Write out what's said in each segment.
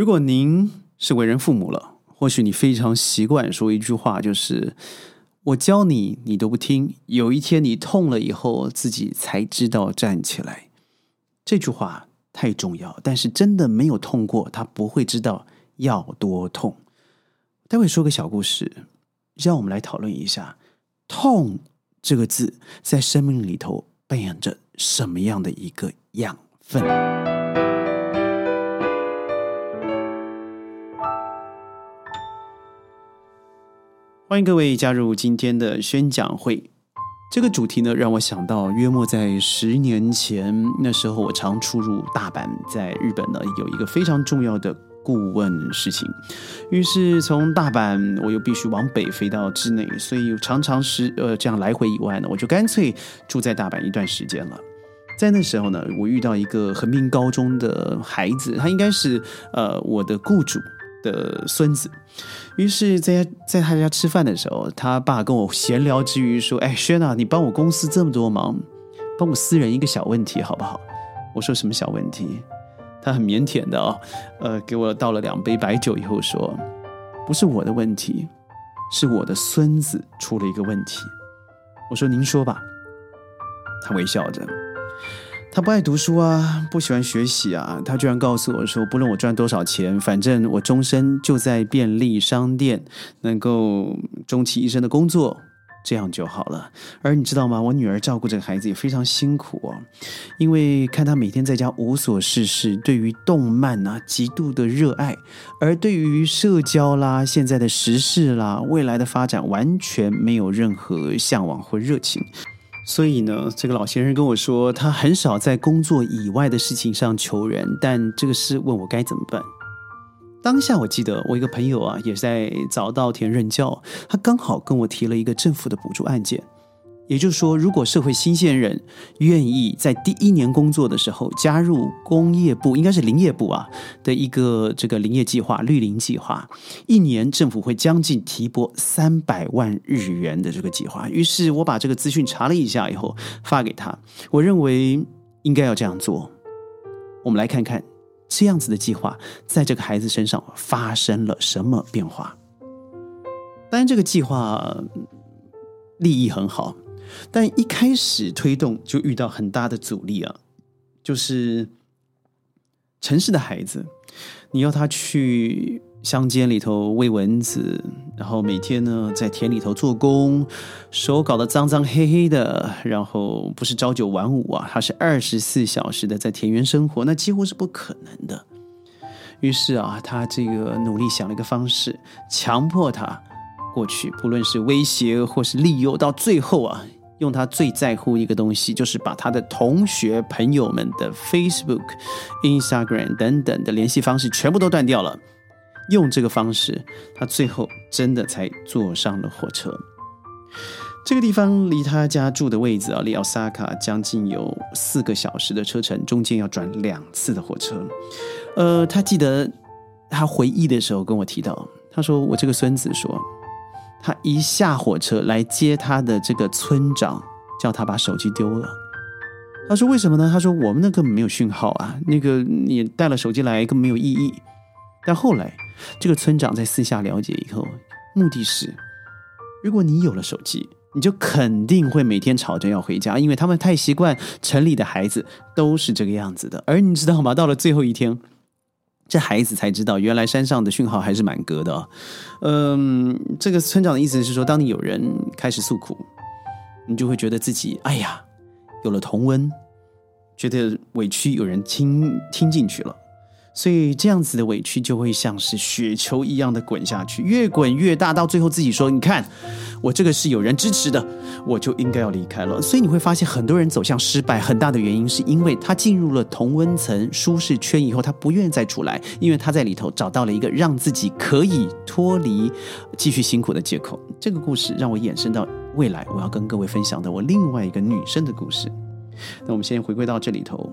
如果您是为人父母了，或许你非常习惯说一句话，就是“我教你，你都不听”。有一天你痛了以后，自己才知道站起来。这句话太重要，但是真的没有痛过，他不会知道要多痛。待会说个小故事，让我们来讨论一下“痛”这个字在生命里头扮演着什么样的一个养分。欢迎各位加入今天的宣讲会。这个主题呢，让我想到约莫在十年前，那时候我常出入大阪，在日本呢有一个非常重要的顾问事情。于是从大阪，我又必须往北飞到之内，所以常常是呃这样来回以外呢，我就干脆住在大阪一段时间了。在那时候呢，我遇到一个横滨高中的孩子，他应该是呃我的雇主。的孙子，于是，在家在他家吃饭的时候，他爸跟我闲聊之余说：“哎，轩啊，你帮我公司这么多忙，帮我私人一个小问题好不好？”我说：“什么小问题？”他很腼腆的哦，呃，给我倒了两杯白酒以后说：“不是我的问题，是我的孙子出了一个问题。”我说：“您说吧。”他微笑着。他不爱读书啊，不喜欢学习啊。他居然告诉我说：“不论我赚多少钱，反正我终身就在便利商店，能够终其一生的工作，这样就好了。”而你知道吗？我女儿照顾这个孩子也非常辛苦哦，因为看他每天在家无所事事，对于动漫啊极度的热爱，而对于社交啦、现在的时事啦、未来的发展完全没有任何向往或热情。所以呢，这个老先生跟我说，他很少在工作以外的事情上求人，但这个事问我该怎么办。当下我记得我一个朋友啊，也是在早稻田任教，他刚好跟我提了一个政府的补助案件。也就是说，如果社会新鲜人愿意在第一年工作的时候加入工业部，应该是林业部啊的一个这个林业计划、绿林计划，一年政府会将近提拨三百万日元的这个计划。于是我把这个资讯查了一下以后发给他，我认为应该要这样做。我们来看看这样子的计划在这个孩子身上发生了什么变化。当然，这个计划利益很好。但一开始推动就遇到很大的阻力啊，就是城市的孩子，你要他去乡间里头喂蚊子，然后每天呢在田里头做工，手搞得脏脏黑黑的，然后不是朝九晚五啊，他是二十四小时的在田园生活，那几乎是不可能的。于是啊，他这个努力想了一个方式，强迫他过去，不论是威胁或是利诱，到最后啊。用他最在乎一个东西，就是把他的同学朋友们的 Facebook、Instagram 等等的联系方式全部都断掉了。用这个方式，他最后真的才坐上了火车。这个地方离他家住的位置啊，离奥萨卡将近有四个小时的车程，中间要转两次的火车。呃，他记得他回忆的时候跟我提到，他说：“我这个孙子说。”他一下火车来接他的这个村长，叫他把手机丢了。他说：“为什么呢？”他说：“我们那根本没有讯号啊，那个你带了手机来根本没有意义。”但后来，这个村长在私下了解以后，目的是，如果你有了手机，你就肯定会每天吵着要回家，因为他们太习惯城里的孩子都是这个样子的。而你知道吗？到了最后一天。这孩子才知道，原来山上的讯号还是满格的。嗯，这个村长的意思是说，当你有人开始诉苦，你就会觉得自己哎呀有了同温，觉得委屈有人听听进去了。所以这样子的委屈就会像是雪球一样的滚下去，越滚越大，到最后自己说：“你看，我这个是有人支持的，我就应该要离开了。”所以你会发现，很多人走向失败，很大的原因是因为他进入了同温层舒适圈以后，他不愿意再出来，因为他在里头找到了一个让自己可以脱离继续辛苦的借口。这个故事让我衍生到未来我要跟各位分享的我另外一个女生的故事。那我们先回归到这里头。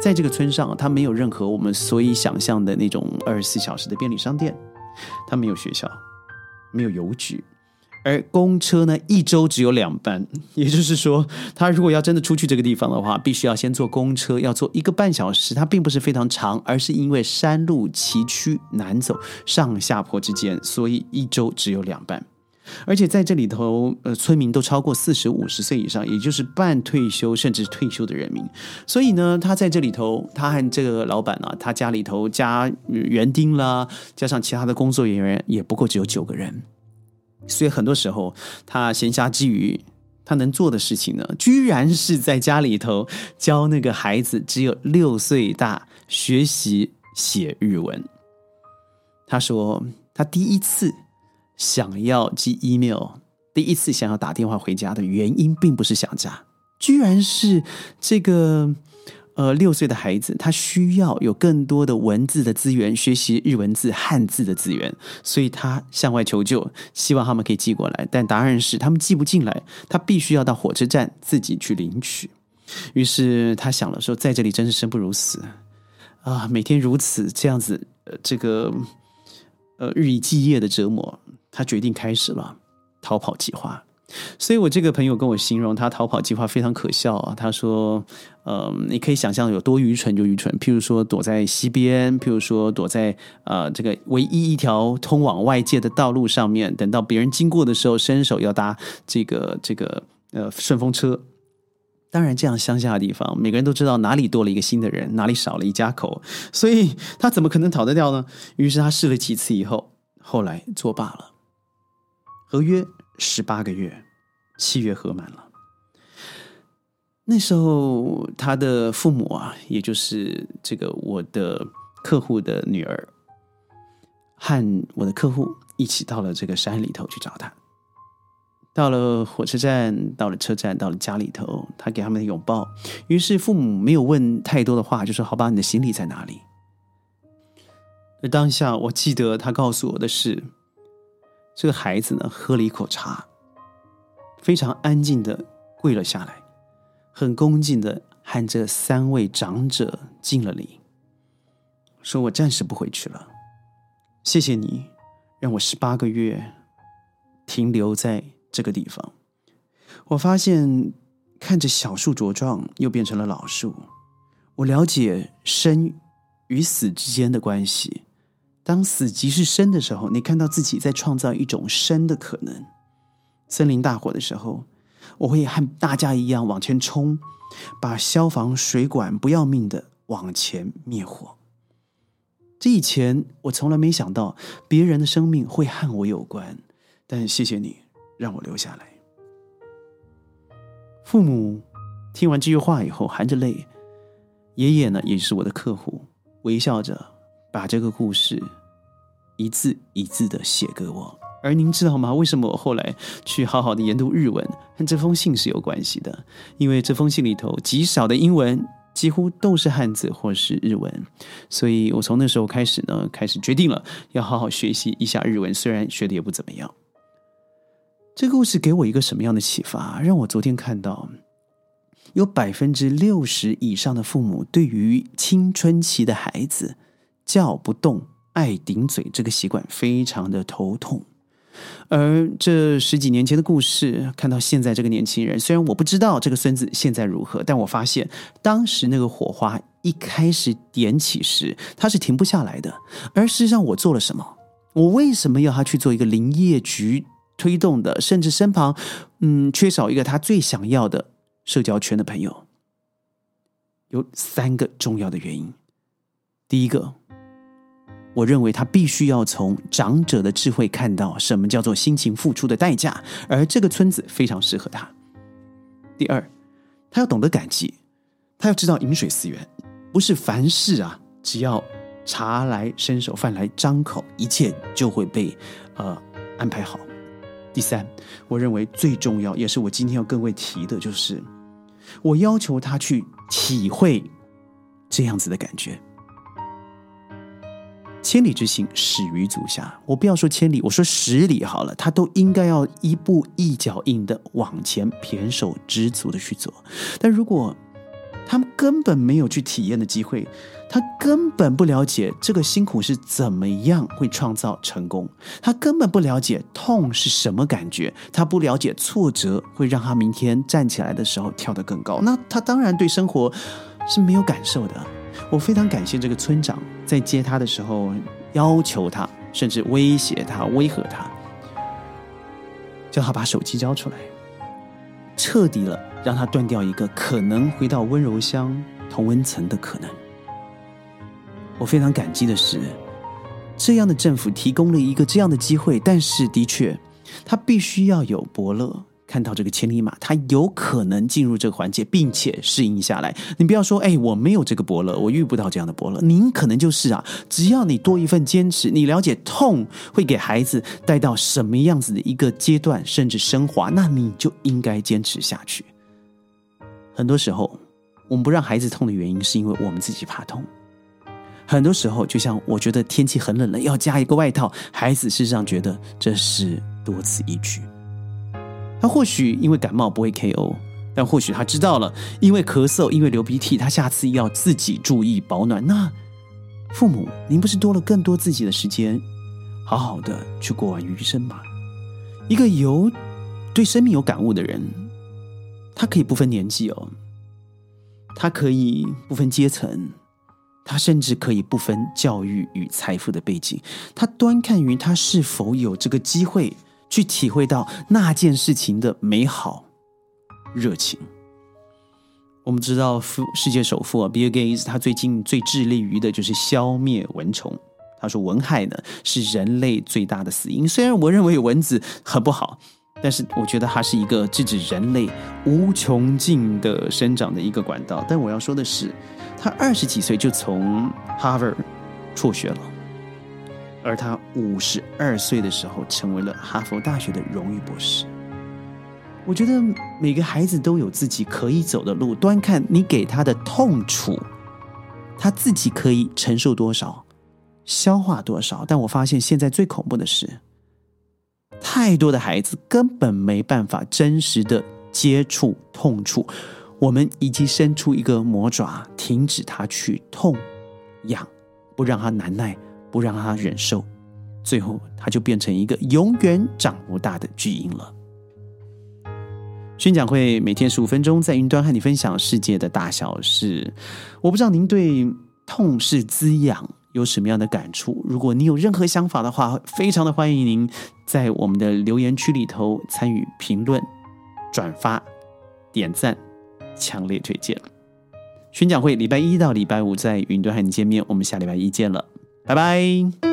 在这个村上，它没有任何我们所以想象的那种二十四小时的便利商店，它没有学校，没有邮局，而公车呢一周只有两班，也就是说，他如果要真的出去这个地方的话，必须要先坐公车，要坐一个半小时。它并不是非常长，而是因为山路崎岖难走，上下坡之间，所以一周只有两班。而且在这里头，呃，村民都超过四十五十岁以上，也就是半退休甚至退休的人民。所以呢，他在这里头，他和这个老板啊，他家里头加园丁啦，加上其他的工作人员，也不过只有九个人。所以很多时候，他闲暇之余，他能做的事情呢，居然是在家里头教那个孩子只有六岁大学习写日文。他说，他第一次。想要寄 email，第一次想要打电话回家的原因，并不是想家，居然是这个呃六岁的孩子，他需要有更多的文字的资源，学习日文字、汉字的资源，所以他向外求救，希望他们可以寄过来。但答案是他们寄不进来，他必须要到火车站自己去领取。于是他想了说，在这里真是生不如死啊！每天如此这样子，呃，这个呃日以继夜的折磨。他决定开始了逃跑计划，所以我这个朋友跟我形容他逃跑计划非常可笑啊。他说：“呃，你可以想象有多愚蠢就愚蠢，譬如说躲在溪边，譬如说躲在呃这个唯一一条通往外界的道路上面，等到别人经过的时候，伸手要搭这个这个呃顺风车。当然，这样乡下的地方，每个人都知道哪里多了一个新的人，哪里少了一家口，所以他怎么可能逃得掉呢？于是他试了几次以后，后来作罢了。”合约十八个月，七月合满了。那时候，他的父母啊，也就是这个我的客户的女儿，和我的客户一起到了这个山里头去找他。到了火车站，到了车站，到了家里头，他给他们的拥抱。于是父母没有问太多的话，就说：“好吧，你的行李在哪里？”而当下，我记得他告诉我的是。这个孩子呢，喝了一口茶，非常安静的跪了下来，很恭敬的和这三位长者敬了礼，说：“我暂时不回去了，谢谢你让我十八个月停留在这个地方。我发现看着小树茁壮，又变成了老树，我了解生与死之间的关系。”当死即是生的时候，你看到自己在创造一种生的可能。森林大火的时候，我会和大家一样往前冲，把消防水管不要命的往前灭火。这以前我从来没想到别人的生命会和我有关，但谢谢你让我留下来。父母听完这句话以后，含着泪。爷爷呢，也是我的客户，微笑着把这个故事。一字一字的写给我，而您知道吗？为什么我后来去好好的研读日文，和这封信是有关系的？因为这封信里头极少的英文，几乎都是汉字或是日文，所以我从那时候开始呢，开始决定了要好好学习一下日文，虽然学的也不怎么样。这个故事给我一个什么样的启发？让我昨天看到，有百分之六十以上的父母对于青春期的孩子叫不动。爱顶嘴这个习惯非常的头痛，而这十几年前的故事，看到现在这个年轻人，虽然我不知道这个孙子现在如何，但我发现当时那个火花一开始点起时，他是停不下来的。而事实上，我做了什么？我为什么要他去做一个林业局推动的，甚至身旁嗯缺少一个他最想要的社交圈的朋友？有三个重要的原因。第一个。我认为他必须要从长者的智慧看到什么叫做辛勤付出的代价，而这个村子非常适合他。第二，他要懂得感激，他要知道饮水思源，不是凡事啊，只要茶来伸手，饭来张口，一切就会被呃安排好。第三，我认为最重要，也是我今天要各位提的，就是我要求他去体会这样子的感觉。千里之行，始于足下。我不要说千里，我说十里好了，他都应该要一步一脚印的往前，胼手知足的去做。但如果他们根本没有去体验的机会，他根本不了解这个辛苦是怎么样会创造成功，他根本不了解痛是什么感觉，他不了解挫折会让他明天站起来的时候跳得更高，那他当然对生活是没有感受的。我非常感谢这个村长在接他的时候要求他，甚至威胁他、威吓他，叫他把手机交出来。彻底了，让他断掉一个可能回到温柔乡同温层的可能。我非常感激的是，这样的政府提供了一个这样的机会，但是的确，他必须要有伯乐。看到这个千里马，他有可能进入这个环节，并且适应下来。你不要说，哎，我没有这个伯乐，我遇不到这样的伯乐。您可能就是啊，只要你多一份坚持，你了解痛会给孩子带到什么样子的一个阶段，甚至升华，那你就应该坚持下去。很多时候，我们不让孩子痛的原因，是因为我们自己怕痛。很多时候，就像我觉得天气很冷了，要加一个外套，孩子事实上觉得这是多此一举。他或许因为感冒不会 KO，但或许他知道了，因为咳嗽，因为流鼻涕，他下次要自己注意保暖。那父母，您不是多了更多自己的时间，好好的去过完余生吗？一个有对生命有感悟的人，他可以不分年纪哦，他可以不分阶层，他甚至可以不分教育与财富的背景，他端看于他是否有这个机会。去体会到那件事情的美好、热情。我们知道，富世界首富啊，Bill Gates，他最近最致力于的就是消灭蚊虫。他说，蚊害呢是人类最大的死因。虽然我认为蚊子很不好，但是我觉得它是一个制止人类无穷尽的生长的一个管道。但我要说的是，他二十几岁就从 Harvard 辍学了。而他五十二岁的时候，成为了哈佛大学的荣誉博士。我觉得每个孩子都有自己可以走的路，端看你给他的痛楚，他自己可以承受多少，消化多少。但我发现现在最恐怖的是，太多的孩子根本没办法真实的接触痛楚。我们已经伸出一个魔爪，停止他去痛痒，不让他难耐。不让他忍受，最后他就变成一个永远长不大的巨婴了。宣讲会每天十五分钟，在云端和你分享世界的大小事。我不知道您对痛是滋养有什么样的感触？如果你有任何想法的话，非常的欢迎您在我们的留言区里头参与评论、转发、点赞，强烈推荐。宣讲会礼拜一到礼拜五在云端和你见面，我们下礼拜一见了。拜拜。